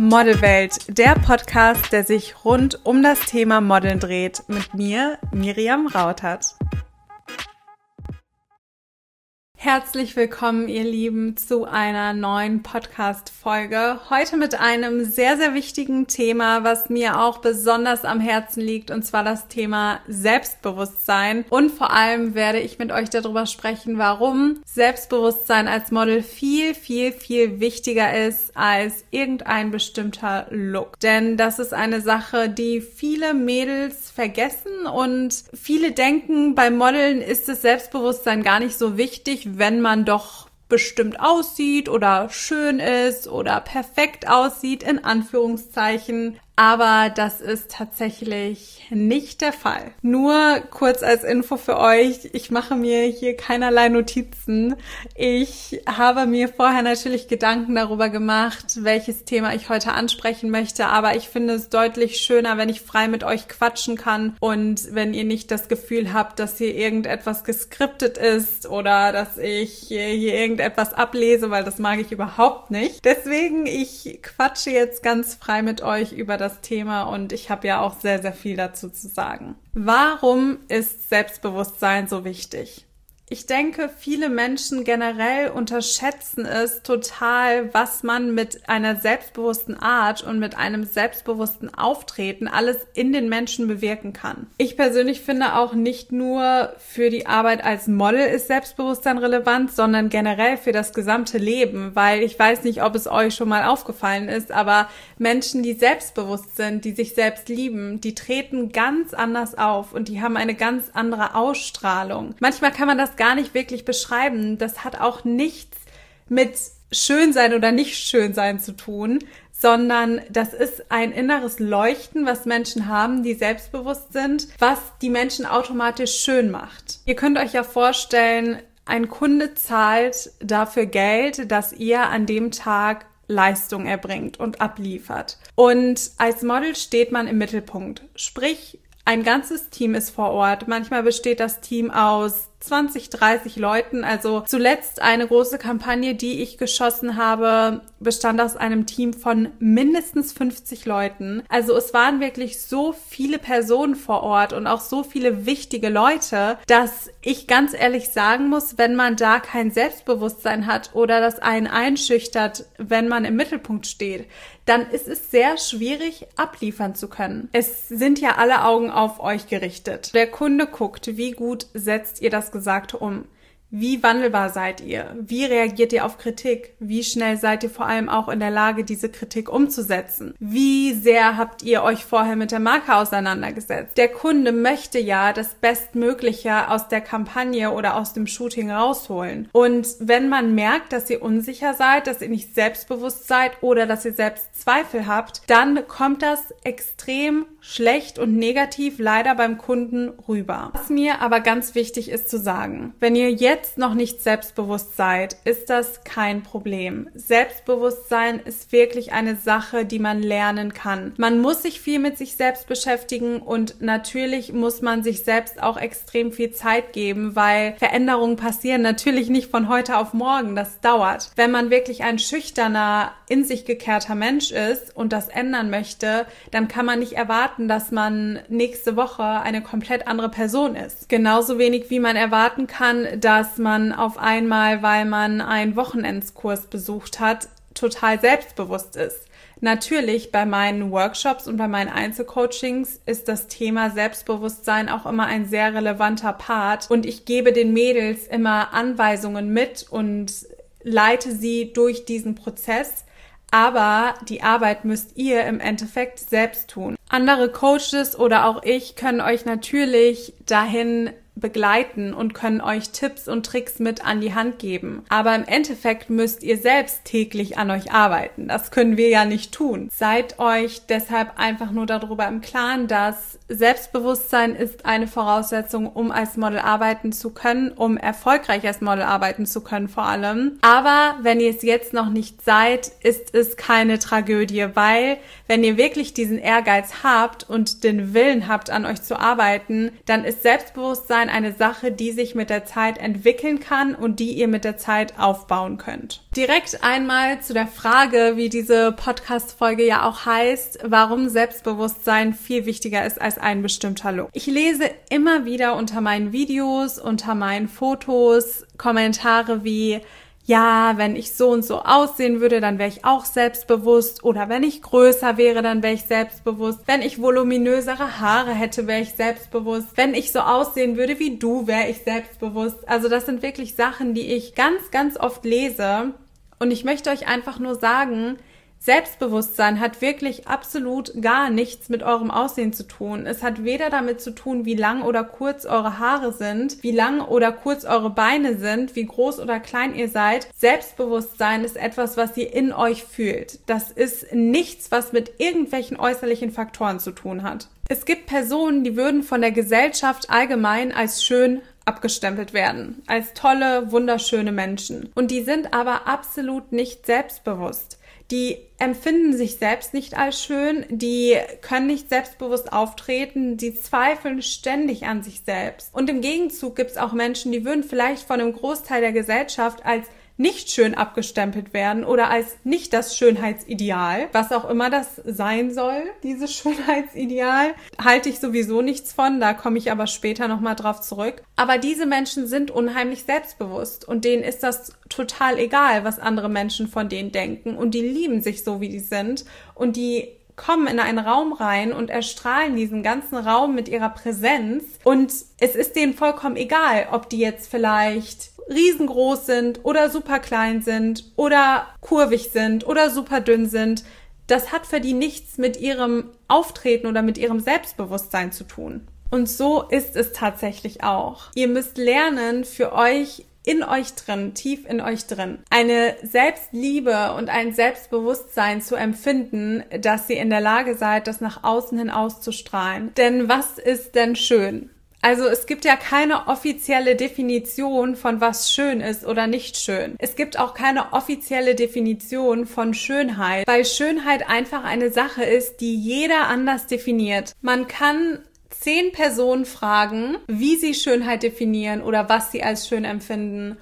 Modelwelt, der Podcast, der sich rund um das Thema Modeln dreht, mit mir, Miriam Rautert. Herzlich willkommen, ihr Lieben, zu einer neuen Podcast-Folge. Heute mit einem sehr, sehr wichtigen Thema, was mir auch besonders am Herzen liegt, und zwar das Thema Selbstbewusstsein. Und vor allem werde ich mit euch darüber sprechen, warum Selbstbewusstsein als Model viel, viel, viel wichtiger ist als irgendein bestimmter Look. Denn das ist eine Sache, die viele Mädels vergessen und viele denken, beim Modeln ist das Selbstbewusstsein gar nicht so wichtig, wenn man doch bestimmt aussieht oder schön ist oder perfekt aussieht, in Anführungszeichen. Aber das ist tatsächlich nicht der Fall. Nur kurz als Info für euch, ich mache mir hier keinerlei Notizen. Ich habe mir vorher natürlich Gedanken darüber gemacht, welches Thema ich heute ansprechen möchte, aber ich finde es deutlich schöner, wenn ich frei mit euch quatschen kann und wenn ihr nicht das Gefühl habt, dass hier irgendetwas geskriptet ist oder dass ich hier irgendetwas ablese, weil das mag ich überhaupt nicht. Deswegen, ich quatsche jetzt ganz frei mit euch über das das Thema und ich habe ja auch sehr, sehr viel dazu zu sagen. Warum ist Selbstbewusstsein so wichtig? Ich denke, viele Menschen generell unterschätzen es total, was man mit einer selbstbewussten Art und mit einem selbstbewussten Auftreten alles in den Menschen bewirken kann. Ich persönlich finde auch nicht nur für die Arbeit als Model ist Selbstbewusstsein relevant, sondern generell für das gesamte Leben, weil ich weiß nicht, ob es euch schon mal aufgefallen ist, aber Menschen, die selbstbewusst sind, die sich selbst lieben, die treten ganz anders auf und die haben eine ganz andere Ausstrahlung. Manchmal kann man das gar nicht wirklich beschreiben. Das hat auch nichts mit schön sein oder nicht schön sein zu tun, sondern das ist ein inneres Leuchten, was Menschen haben, die selbstbewusst sind, was die Menschen automatisch schön macht. Ihr könnt euch ja vorstellen, ein Kunde zahlt dafür Geld, dass ihr an dem Tag Leistung erbringt und abliefert. Und als Model steht man im Mittelpunkt. Sprich, ein ganzes Team ist vor Ort. Manchmal besteht das Team aus 20, 30 Leuten. Also zuletzt eine große Kampagne, die ich geschossen habe, bestand aus einem Team von mindestens 50 Leuten. Also es waren wirklich so viele Personen vor Ort und auch so viele wichtige Leute, dass ich ganz ehrlich sagen muss, wenn man da kein Selbstbewusstsein hat oder das einen einschüchtert, wenn man im Mittelpunkt steht, dann ist es sehr schwierig abliefern zu können. Es sind ja alle Augen auf euch gerichtet. Der Kunde guckt, wie gut setzt ihr das Gesagte um. Wie wandelbar seid ihr? Wie reagiert ihr auf Kritik? Wie schnell seid ihr vor allem auch in der Lage, diese Kritik umzusetzen? Wie sehr habt ihr euch vorher mit der Marke auseinandergesetzt? Der Kunde möchte ja das Bestmögliche aus der Kampagne oder aus dem Shooting rausholen. Und wenn man merkt, dass ihr unsicher seid, dass ihr nicht selbstbewusst seid oder dass ihr selbst Zweifel habt, dann kommt das extrem schlecht und negativ leider beim Kunden rüber. Was mir aber ganz wichtig ist zu sagen, wenn ihr jetzt jetzt noch nicht selbstbewusst seid, ist das kein Problem. Selbstbewusstsein ist wirklich eine Sache, die man lernen kann. Man muss sich viel mit sich selbst beschäftigen und natürlich muss man sich selbst auch extrem viel Zeit geben, weil Veränderungen passieren natürlich nicht von heute auf morgen. Das dauert. Wenn man wirklich ein schüchterner, in sich gekehrter Mensch ist und das ändern möchte, dann kann man nicht erwarten, dass man nächste Woche eine komplett andere Person ist. Genauso wenig wie man erwarten kann, dass dass man auf einmal, weil man einen Wochenendskurs besucht hat, total selbstbewusst ist. Natürlich bei meinen Workshops und bei meinen Einzelcoachings ist das Thema Selbstbewusstsein auch immer ein sehr relevanter Part und ich gebe den Mädels immer Anweisungen mit und leite sie durch diesen Prozess. Aber die Arbeit müsst ihr im Endeffekt selbst tun. Andere Coaches oder auch ich können euch natürlich dahin begleiten und können euch Tipps und Tricks mit an die Hand geben. Aber im Endeffekt müsst ihr selbst täglich an euch arbeiten. Das können wir ja nicht tun. Seid euch deshalb einfach nur darüber im Klaren, dass Selbstbewusstsein ist eine Voraussetzung, um als Model arbeiten zu können, um erfolgreich als Model arbeiten zu können vor allem. Aber wenn ihr es jetzt noch nicht seid, ist es keine Tragödie, weil wenn ihr wirklich diesen Ehrgeiz habt und den Willen habt, an euch zu arbeiten, dann ist Selbstbewusstsein eine Sache, die sich mit der Zeit entwickeln kann und die ihr mit der Zeit aufbauen könnt. Direkt einmal zu der Frage, wie diese Podcast-Folge ja auch heißt, warum Selbstbewusstsein viel wichtiger ist als ein bestimmter Look. Ich lese immer wieder unter meinen Videos, unter meinen Fotos Kommentare wie, ja, wenn ich so und so aussehen würde, dann wäre ich auch selbstbewusst. Oder wenn ich größer wäre, dann wäre ich selbstbewusst. Wenn ich voluminösere Haare hätte, wäre ich selbstbewusst. Wenn ich so aussehen würde wie du, wäre ich selbstbewusst. Also das sind wirklich Sachen, die ich ganz, ganz oft lese. Und ich möchte euch einfach nur sagen, Selbstbewusstsein hat wirklich absolut gar nichts mit eurem Aussehen zu tun. Es hat weder damit zu tun, wie lang oder kurz eure Haare sind, wie lang oder kurz eure Beine sind, wie groß oder klein ihr seid. Selbstbewusstsein ist etwas, was ihr in euch fühlt. Das ist nichts, was mit irgendwelchen äußerlichen Faktoren zu tun hat. Es gibt Personen, die würden von der Gesellschaft allgemein als schön abgestempelt werden, als tolle, wunderschöne Menschen. Und die sind aber absolut nicht selbstbewusst die empfinden sich selbst nicht als schön, die können nicht selbstbewusst auftreten, die zweifeln ständig an sich selbst. Und im Gegenzug gibt es auch Menschen, die würden vielleicht von einem Großteil der Gesellschaft als nicht schön abgestempelt werden oder als nicht das Schönheitsideal, was auch immer das sein soll, dieses Schönheitsideal, halte ich sowieso nichts von, da komme ich aber später nochmal drauf zurück. Aber diese Menschen sind unheimlich selbstbewusst und denen ist das total egal, was andere Menschen von denen denken und die lieben sich so, wie die sind und die kommen in einen Raum rein und erstrahlen diesen ganzen Raum mit ihrer Präsenz und es ist denen vollkommen egal, ob die jetzt vielleicht riesengroß sind oder super klein sind oder kurvig sind oder super dünn sind. Das hat für die nichts mit ihrem Auftreten oder mit ihrem Selbstbewusstsein zu tun. Und so ist es tatsächlich auch. Ihr müsst lernen, für euch in euch drin, tief in euch drin, eine Selbstliebe und ein Selbstbewusstsein zu empfinden, dass ihr in der Lage seid, das nach außen hin auszustrahlen. Denn was ist denn schön? Also es gibt ja keine offizielle Definition von was schön ist oder nicht schön. Es gibt auch keine offizielle Definition von Schönheit, weil Schönheit einfach eine Sache ist, die jeder anders definiert. Man kann zehn Personen fragen, wie sie Schönheit definieren oder was sie als schön empfinden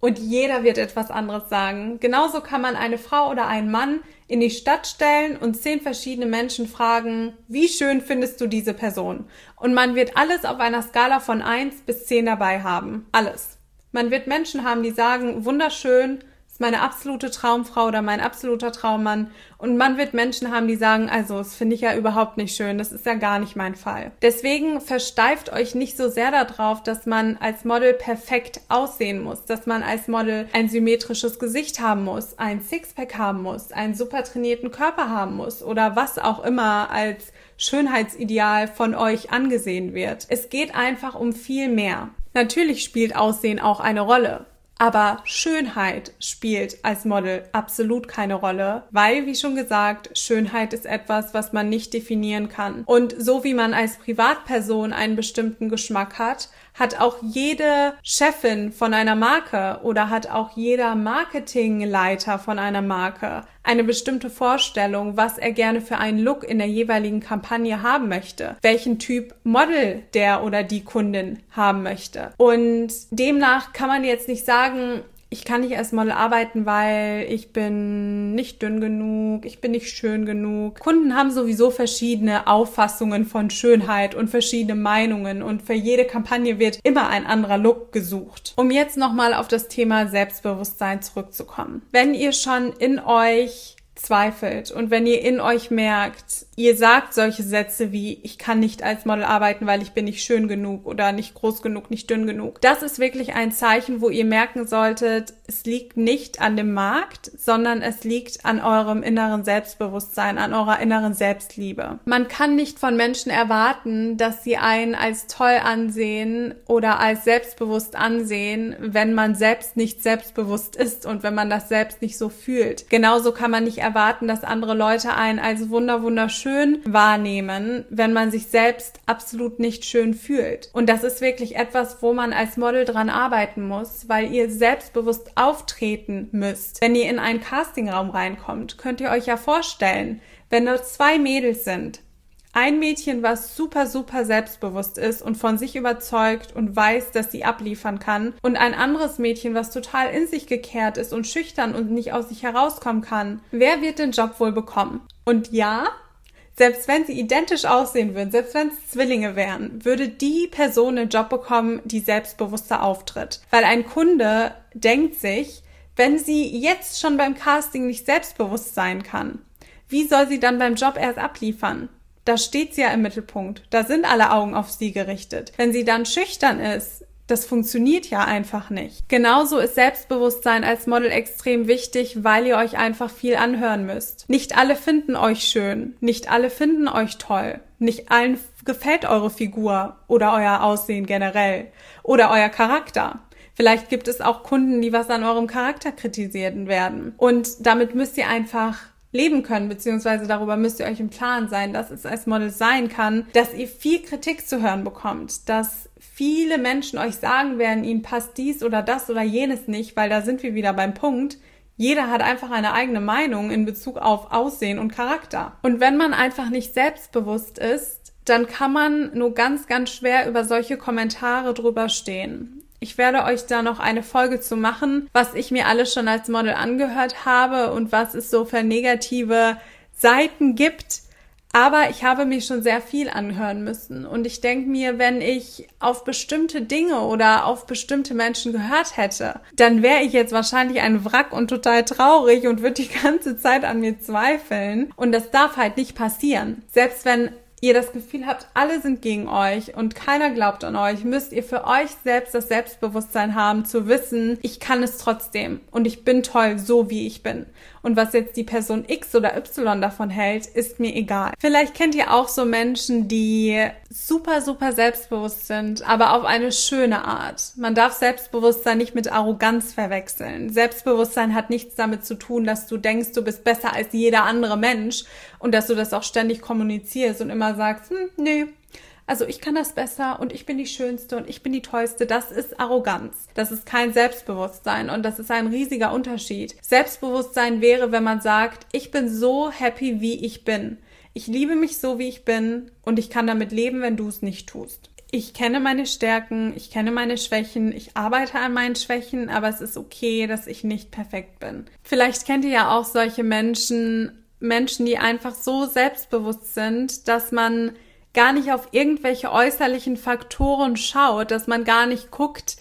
und jeder wird etwas anderes sagen. Genauso kann man eine Frau oder einen Mann in die Stadt stellen und zehn verschiedene Menschen fragen, wie schön findest du diese Person? Und man wird alles auf einer Skala von eins bis zehn dabei haben. Alles. Man wird Menschen haben, die sagen, wunderschön, meine absolute Traumfrau oder mein absoluter Traummann. Und man wird Menschen haben, die sagen, also, das finde ich ja überhaupt nicht schön, das ist ja gar nicht mein Fall. Deswegen versteift euch nicht so sehr darauf, dass man als Model perfekt aussehen muss, dass man als Model ein symmetrisches Gesicht haben muss, ein Sixpack haben muss, einen super trainierten Körper haben muss oder was auch immer als Schönheitsideal von euch angesehen wird. Es geht einfach um viel mehr. Natürlich spielt Aussehen auch eine Rolle. Aber Schönheit spielt als Model absolut keine Rolle, weil, wie schon gesagt, Schönheit ist etwas, was man nicht definieren kann. Und so wie man als Privatperson einen bestimmten Geschmack hat, hat auch jede Chefin von einer Marke oder hat auch jeder Marketingleiter von einer Marke eine bestimmte Vorstellung, was er gerne für einen Look in der jeweiligen Kampagne haben möchte, welchen Typ Model der oder die Kundin haben möchte. Und demnach kann man jetzt nicht sagen, ich kann nicht als Model arbeiten, weil ich bin nicht dünn genug, ich bin nicht schön genug. Kunden haben sowieso verschiedene Auffassungen von Schönheit und verschiedene Meinungen und für jede Kampagne wird immer ein anderer Look gesucht. Um jetzt nochmal auf das Thema Selbstbewusstsein zurückzukommen. Wenn ihr schon in euch zweifelt und wenn ihr in euch merkt, ihr sagt solche Sätze wie ich kann nicht als Model arbeiten, weil ich bin nicht schön genug oder nicht groß genug, nicht dünn genug. Das ist wirklich ein Zeichen, wo ihr merken solltet, es liegt nicht an dem Markt, sondern es liegt an eurem inneren Selbstbewusstsein, an eurer inneren Selbstliebe. Man kann nicht von Menschen erwarten, dass sie einen als toll ansehen oder als selbstbewusst ansehen, wenn man selbst nicht selbstbewusst ist und wenn man das selbst nicht so fühlt. Genauso kann man nicht erwarten, dass andere Leute einen als wunder wunderschön schön wahrnehmen, wenn man sich selbst absolut nicht schön fühlt. Und das ist wirklich etwas, wo man als Model dran arbeiten muss, weil ihr selbstbewusst auftreten müsst. Wenn ihr in einen Castingraum reinkommt, könnt ihr euch ja vorstellen, wenn nur zwei Mädels sind, ein Mädchen, was super, super selbstbewusst ist und von sich überzeugt und weiß, dass sie abliefern kann. Und ein anderes Mädchen, was total in sich gekehrt ist und schüchtern und nicht aus sich herauskommen kann. Wer wird den Job wohl bekommen? Und ja, selbst wenn sie identisch aussehen würden, selbst wenn es Zwillinge wären, würde die Person den Job bekommen, die selbstbewusster auftritt. Weil ein Kunde denkt sich, wenn sie jetzt schon beim Casting nicht selbstbewusst sein kann, wie soll sie dann beim Job erst abliefern? da steht sie ja im Mittelpunkt. Da sind alle Augen auf sie gerichtet. Wenn sie dann schüchtern ist, das funktioniert ja einfach nicht. Genauso ist Selbstbewusstsein als Model extrem wichtig, weil ihr euch einfach viel anhören müsst. Nicht alle finden euch schön, nicht alle finden euch toll, nicht allen gefällt eure Figur oder euer Aussehen generell oder euer Charakter. Vielleicht gibt es auch Kunden, die was an eurem Charakter kritisieren werden. Und damit müsst ihr einfach leben können, beziehungsweise darüber müsst ihr euch im Klaren sein, dass es als Model sein kann, dass ihr viel Kritik zu hören bekommt, dass viele Menschen euch sagen werden, ihnen passt dies oder das oder jenes nicht, weil da sind wir wieder beim Punkt. Jeder hat einfach eine eigene Meinung in Bezug auf Aussehen und Charakter. Und wenn man einfach nicht selbstbewusst ist, dann kann man nur ganz, ganz schwer über solche Kommentare drüber stehen. Ich werde euch da noch eine Folge zu machen, was ich mir alles schon als Model angehört habe und was es so für negative Seiten gibt. Aber ich habe mich schon sehr viel anhören müssen. Und ich denke mir, wenn ich auf bestimmte Dinge oder auf bestimmte Menschen gehört hätte, dann wäre ich jetzt wahrscheinlich ein Wrack und total traurig und würde die ganze Zeit an mir zweifeln. Und das darf halt nicht passieren. Selbst wenn ihr das Gefühl habt, alle sind gegen euch und keiner glaubt an euch, müsst ihr für euch selbst das Selbstbewusstsein haben, zu wissen, ich kann es trotzdem und ich bin toll, so wie ich bin. Und was jetzt die Person X oder Y davon hält, ist mir egal. Vielleicht kennt ihr auch so Menschen, die super, super selbstbewusst sind, aber auf eine schöne Art. Man darf Selbstbewusstsein nicht mit Arroganz verwechseln. Selbstbewusstsein hat nichts damit zu tun, dass du denkst, du bist besser als jeder andere Mensch und dass du das auch ständig kommunizierst und immer sagst, hm, nee, also ich kann das besser und ich bin die Schönste und ich bin die Tollste. Das ist Arroganz. Das ist kein Selbstbewusstsein und das ist ein riesiger Unterschied. Selbstbewusstsein wäre, wenn man sagt, ich bin so happy, wie ich bin. Ich liebe mich so, wie ich bin und ich kann damit leben, wenn du es nicht tust. Ich kenne meine Stärken, ich kenne meine Schwächen, ich arbeite an meinen Schwächen, aber es ist okay, dass ich nicht perfekt bin. Vielleicht kennt ihr ja auch solche Menschen, Menschen, die einfach so selbstbewusst sind, dass man gar nicht auf irgendwelche äußerlichen Faktoren schaut, dass man gar nicht guckt,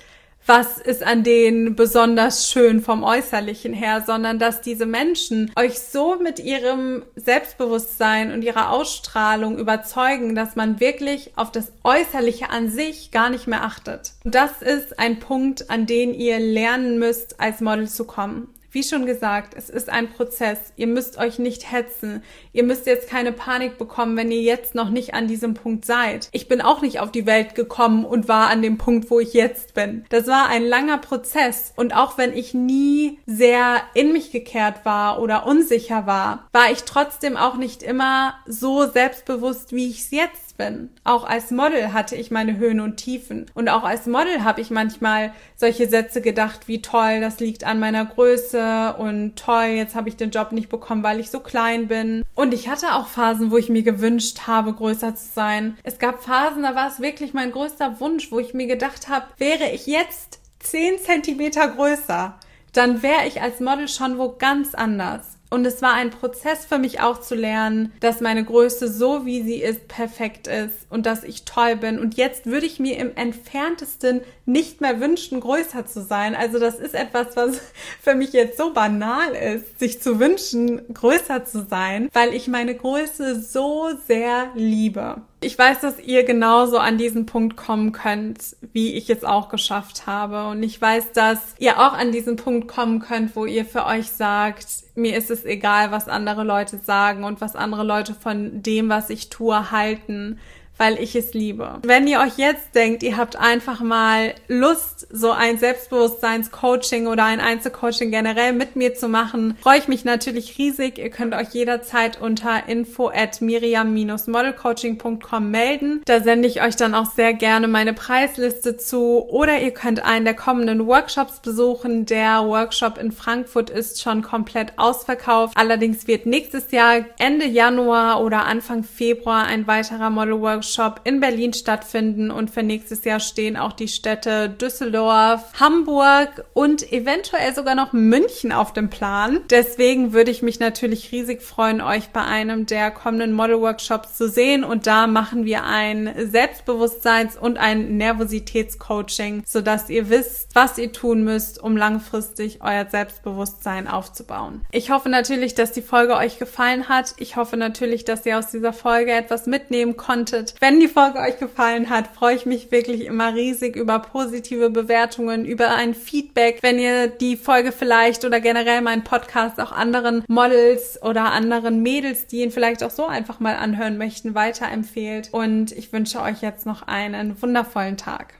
was ist an denen besonders schön vom Äußerlichen her, sondern dass diese Menschen euch so mit ihrem Selbstbewusstsein und ihrer Ausstrahlung überzeugen, dass man wirklich auf das Äußerliche an sich gar nicht mehr achtet. Und das ist ein Punkt, an den ihr lernen müsst, als Model zu kommen. Wie schon gesagt, es ist ein Prozess. Ihr müsst euch nicht hetzen. Ihr müsst jetzt keine Panik bekommen, wenn ihr jetzt noch nicht an diesem Punkt seid. Ich bin auch nicht auf die Welt gekommen und war an dem Punkt, wo ich jetzt bin. Das war ein langer Prozess. Und auch wenn ich nie sehr in mich gekehrt war oder unsicher war, war ich trotzdem auch nicht immer so selbstbewusst, wie ich es jetzt bin. Auch als Model hatte ich meine Höhen und Tiefen. Und auch als Model habe ich manchmal solche Sätze gedacht, wie toll, das liegt an meiner Größe und toll, jetzt habe ich den Job nicht bekommen, weil ich so klein bin. Und ich hatte auch Phasen, wo ich mir gewünscht habe, größer zu sein. Es gab Phasen, da war es wirklich mein größter Wunsch, wo ich mir gedacht habe, wäre ich jetzt 10 Zentimeter größer, dann wäre ich als Model schon wo ganz anders. Und es war ein Prozess für mich auch zu lernen, dass meine Größe so wie sie ist perfekt ist und dass ich toll bin. Und jetzt würde ich mir im entferntesten nicht mehr wünschen, größer zu sein. Also das ist etwas, was für mich jetzt so banal ist, sich zu wünschen, größer zu sein, weil ich meine Größe so sehr liebe. Ich weiß, dass ihr genauso an diesen Punkt kommen könnt, wie ich es auch geschafft habe. Und ich weiß, dass ihr auch an diesen Punkt kommen könnt, wo ihr für euch sagt, mir ist es egal, was andere Leute sagen und was andere Leute von dem, was ich tue, halten weil ich es liebe. Wenn ihr euch jetzt denkt, ihr habt einfach mal Lust, so ein Selbstbewusstseins-Coaching oder ein Einzelcoaching generell mit mir zu machen, freue ich mich natürlich riesig. Ihr könnt euch jederzeit unter info at miriam-modelcoaching.com melden. Da sende ich euch dann auch sehr gerne meine Preisliste zu oder ihr könnt einen der kommenden Workshops besuchen. Der Workshop in Frankfurt ist schon komplett ausverkauft. Allerdings wird nächstes Jahr Ende Januar oder Anfang Februar ein weiterer Model Workshop in Berlin stattfinden und für nächstes Jahr stehen auch die Städte Düsseldorf, Hamburg und eventuell sogar noch München auf dem Plan. Deswegen würde ich mich natürlich riesig freuen, euch bei einem der kommenden Model Workshops zu sehen und da machen wir ein Selbstbewusstseins- und ein Nervositätscoaching, sodass ihr wisst, was ihr tun müsst, um langfristig euer Selbstbewusstsein aufzubauen. Ich hoffe natürlich, dass die Folge euch gefallen hat. Ich hoffe natürlich, dass ihr aus dieser Folge etwas mitnehmen konntet. Wenn die Folge euch gefallen hat, freue ich mich wirklich immer riesig über positive Bewertungen, über ein Feedback. Wenn ihr die Folge vielleicht oder generell meinen Podcast auch anderen Models oder anderen Mädels, die ihn vielleicht auch so einfach mal anhören möchten, weiterempfehlt. Und ich wünsche euch jetzt noch einen wundervollen Tag.